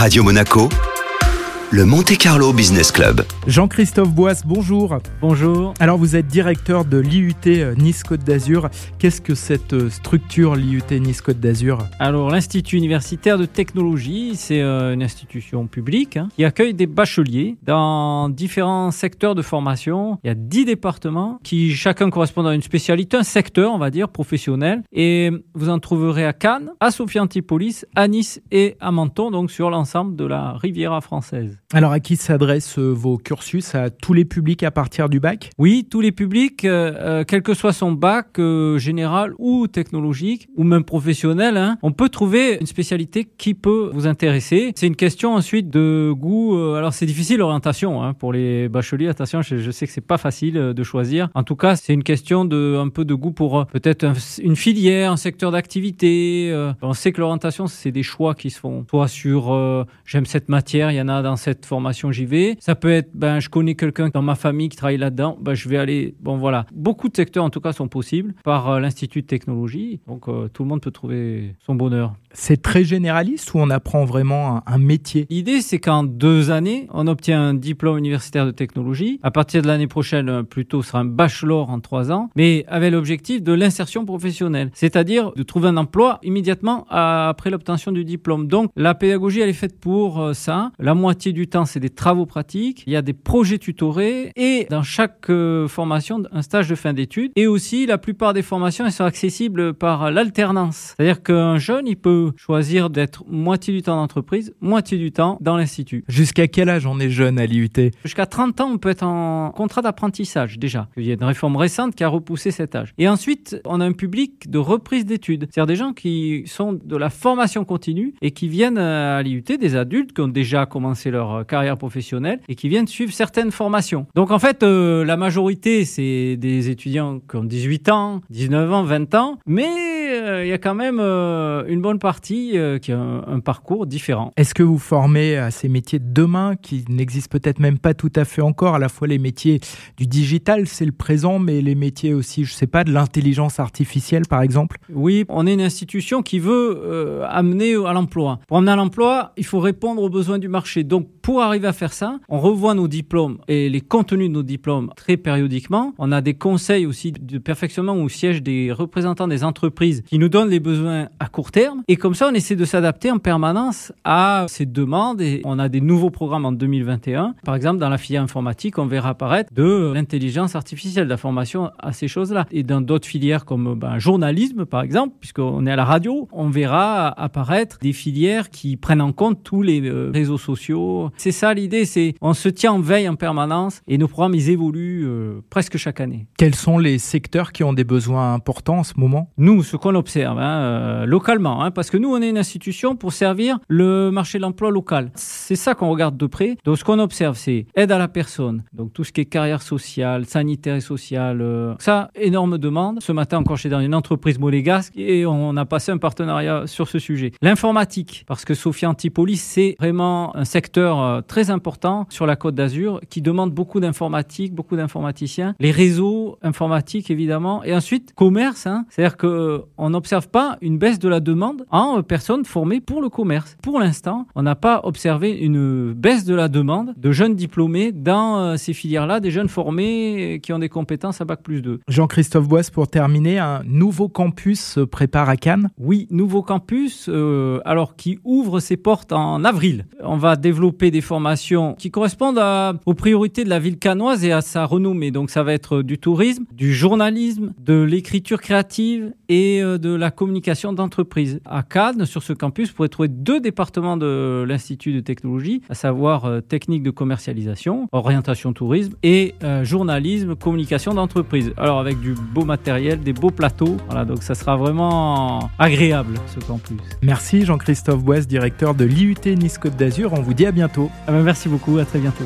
Radio Monaco, le Monte Carlo Business Club. Jean-Christophe Boisse, bonjour. Bonjour. Alors vous êtes directeur de l'IUT euh, Nice-Côte d'Azur. Qu'est-ce que cette euh, structure, l'IUT Nice-Côte d'Azur? Alors l'Institut universitaire de technologie, c'est euh, une institution publique hein, qui accueille des bacheliers dans différents secteurs de formation. Il y a dix départements qui chacun correspond à une spécialité, un secteur on va dire professionnel. Et vous en trouverez à Cannes, à Sophia Antipolis, à Nice et à Menton, donc sur l'ensemble de la Riviera française. Alors à qui s'adressent euh, vos cursus? À tous les publics à partir du bac? Oui, tous les publics, euh, euh, quel que soit son bac général ou technologique ou même professionnel, hein, on peut trouver une spécialité qui peut vous intéresser. C'est une question ensuite de goût. alors c'est difficile l'orientation hein, pour les bacheliers. Attention, je, sais que c'est pas facile de choisir. En tout cas, c'est une question de un peu de goût pour peut-être une filière, un secteur d'activité. on sait que l'orientation, c'est des choix qui se font. Soit sur j'aime cette matière, il y en a dans cette formation, j'y vais. Ça peut être, ben, je connais quelqu'un dans ma famille qui travaille là-dedans, ben, je vais aller. Bon, voilà. Beaucoup de secteurs, en tout cas, sont possibles par euh, l'Institut de technologie. Donc, euh, tout le monde peut trouver son bonheur. C'est très généraliste ou on apprend vraiment un, métier? L'idée, c'est qu'en deux années, on obtient un diplôme universitaire de technologie. À partir de l'année prochaine, euh, plutôt, sera un bachelor en trois ans, mais avec l'objectif de l'insertion professionnelle, c'est-à-dire de trouver un emploi immédiatement après l'obtention du diplôme. Donc, la pédagogie, elle est faite pour ça. La moitié du temps, c'est des travaux pratiques. Il y a des projets tutorés et dans chaque euh, formation, un stage de fin d'études. Et aussi, la plupart des formations, elles sont accessibles par l'alternance. C'est-à-dire qu'un jeune, il peut choisir d'être moitié du temps en entreprise, moitié du temps dans l'institut. Jusqu'à quel âge on est jeune à l'IUT? Jusqu'à 30 ans, on peut être en contrat d'apprentissage déjà. Il y a une réforme récente qui a repoussé cet âge. Et ensuite, on a un public de reprise d'études. C'est-à-dire des gens qui sont de la formation continue et qui viennent à l'IUT, des adultes qui ont déjà commencé leur euh, carrière professionnelle et qui viennent suivre certaines formations. Donc en fait, euh, la majorité, c'est des étudiants qui ont 18 ans, 19 ans, 20 ans, mais euh, il y a quand même une bonne partie qui a un, parcours différent. Est-ce que vous formez à ces métiers de demain qui n'existent peut-être même pas tout à fait encore, à la fois les métiers du digital, c'est le présent, mais les métiers aussi, je sais pas, de l'intelligence artificielle par exemple? Oui, on est une institution qui veut amener à l'emploi. Pour amener à l'emploi, il faut répondre aux besoins du marché. Donc pour arriver à faire ça, on revoit nos diplômes et les contenus de nos diplômes très périodiquement. On a des conseils aussi de perfectionnement où siègent des représentants des entreprises qui nous donnent les besoins à court terme. Et comme ça, on essaie de s'adapter en permanence à ces demandes et on a des nouveaux programmes en 2021. Par exemple, dans la filière informatique, on verra apparaître de l'intelligence artificielle, de la formation à ces choses-là. Et dans d'autres filières comme ben, journalisme, par exemple, puisqu'on est à la radio, on verra apparaître des filières qui prennent en compte tous les euh, réseaux sociaux, c'est ça l'idée, c'est on se tient en veille en permanence et nos programmes ils évoluent euh, presque chaque année. Quels sont les secteurs qui ont des besoins importants en ce moment? Nous, ce qu'on observe hein, euh, localement, hein, parce que nous on est une institution pour servir le marché de l'emploi local. C'est ça qu'on regarde de près. Donc ce qu'on observe, c'est aide à la personne, donc tout ce qui est carrière sociale, sanitaire et sociale. Euh, ça, énorme demande. Ce matin encore, j'étais dans une entreprise monégasque et on a passé un partenariat sur ce sujet. L'informatique, parce que Sophia Antipolis, c'est vraiment un secteur euh, très important sur la Côte d'Azur qui demande beaucoup d'informatique, beaucoup d'informaticiens, les réseaux informatiques évidemment, et ensuite commerce. Hein. C'est-à-dire que on n'observe pas une baisse de la demande en personnes formées pour le commerce. Pour l'instant, on n'a pas observé une baisse de la demande de jeunes diplômés dans euh, ces filières-là, des jeunes formés qui ont des compétences à bac plus 2. Jean-Christophe Boisse, pour terminer, un nouveau campus se prépare à Cannes? Oui, nouveau campus, euh, alors qui ouvre ses portes en avril. On va développer des formations qui correspondent aux priorités de la ville canoise et à sa renommée. Donc ça va être du tourisme, du journalisme, de l'écriture créative et euh, de la communication d'entreprise. À Cannes, sur ce campus, vous pourrez trouver deux départements de l'Institut de technologie, à savoir euh, technique de commercialisation, orientation tourisme et euh, journalisme, communication d'entreprise. Alors avec du beau matériel, des beaux plateaux. Voilà, donc ça sera vraiment agréable ce campus. Merci Jean-Christophe Boisse, directeur de l'IUT Nice Côte d'Azur. On vous dit à bientôt. Ah ben, merci beaucoup, à très bientôt.